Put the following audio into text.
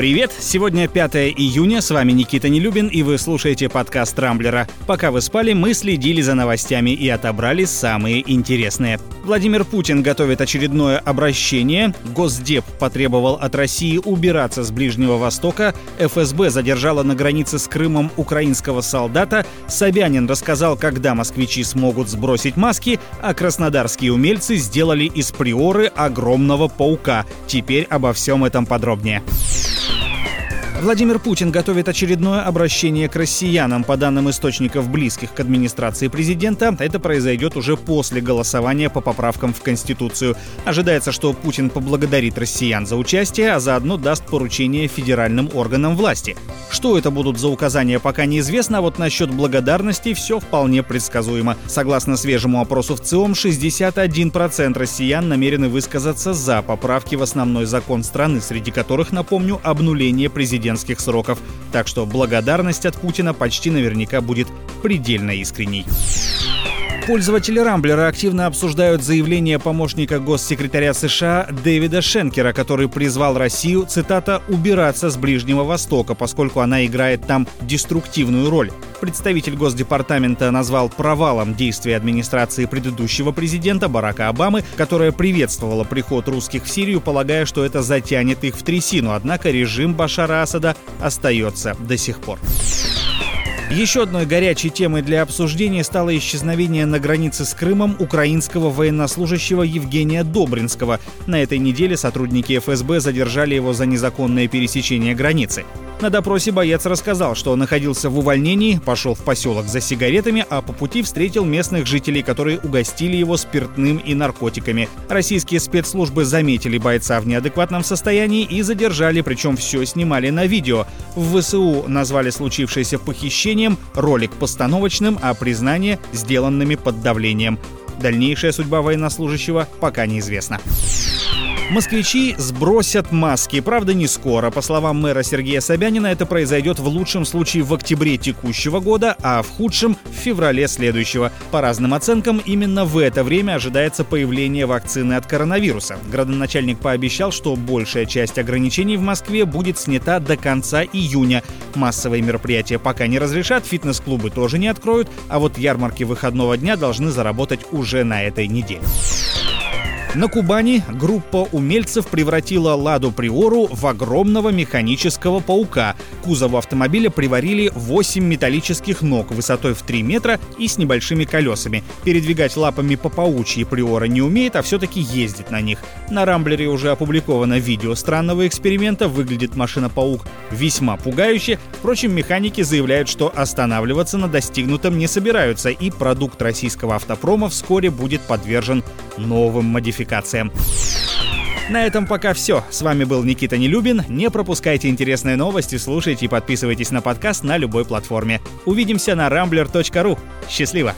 Привет! Сегодня 5 июня, с вами Никита Нелюбин, и вы слушаете подкаст «Рамблера». Пока вы спали, мы следили за новостями и отобрали самые интересные. Владимир Путин готовит очередное обращение. Госдеп потребовал от России убираться с Ближнего Востока. ФСБ задержала на границе с Крымом украинского солдата. Собянин рассказал, когда москвичи смогут сбросить маски, а краснодарские умельцы сделали из приоры огромного паука. Теперь обо всем этом подробнее. Владимир Путин готовит очередное обращение к россиянам. По данным источников, близких к администрации президента, это произойдет уже после голосования по поправкам в Конституцию. Ожидается, что Путин поблагодарит россиян за участие, а заодно даст поручение федеральным органам власти. Что это будут за указания, пока неизвестно, а вот насчет благодарности все вполне предсказуемо. Согласно свежему опросу в ЦИОМ, 61% россиян намерены высказаться за поправки в основной закон страны, среди которых, напомню, обнуление президента президентских сроков. Так что благодарность от Путина почти наверняка будет предельно искренней. Пользователи Рамблера активно обсуждают заявление помощника госсекретаря США Дэвида Шенкера, который призвал Россию, цитата, «убираться с Ближнего Востока, поскольку она играет там деструктивную роль». Представитель Госдепартамента назвал провалом действия администрации предыдущего президента Барака Обамы, которая приветствовала приход русских в Сирию, полагая, что это затянет их в трясину. Однако режим Башара Асада остается до сих пор. Еще одной горячей темой для обсуждения стало исчезновение на границе с Крымом украинского военнослужащего Евгения Добринского. На этой неделе сотрудники ФСБ задержали его за незаконное пересечение границы. На допросе боец рассказал, что находился в увольнении, пошел в поселок за сигаретами, а по пути встретил местных жителей, которые угостили его спиртным и наркотиками. Российские спецслужбы заметили бойца в неадекватном состоянии и задержали, причем все снимали на видео. В ВСУ назвали случившееся похищением, ролик постановочным, а признание сделанными под давлением. Дальнейшая судьба военнослужащего пока неизвестна. Москвичи сбросят маски, правда не скоро. По словам мэра Сергея Собянина, это произойдет в лучшем случае в октябре текущего года, а в худшем — в феврале следующего. По разным оценкам, именно в это время ожидается появление вакцины от коронавируса. Градоначальник пообещал, что большая часть ограничений в Москве будет снята до конца июня. Массовые мероприятия пока не разрешат, фитнес-клубы тоже не откроют, а вот ярмарки выходного дня должны заработать уже на этой неделе. На Кубани группа умельцев превратила «Ладу Приору» в огромного механического паука. Кузов автомобиля приварили 8 металлических ног высотой в 3 метра и с небольшими колесами. Передвигать лапами по паучьи Приора не умеет, а все-таки ездит на них. На Рамблере уже опубликовано видео странного эксперимента. Выглядит машина-паук весьма пугающе. Впрочем, механики заявляют, что останавливаться на достигнутом не собираются, и продукт российского автопрома вскоре будет подвержен новым модификациям. На этом пока все. С вами был Никита Нелюбин. Не пропускайте интересные новости, слушайте и подписывайтесь на подкаст на любой платформе. Увидимся на rambler.ru. Счастливо!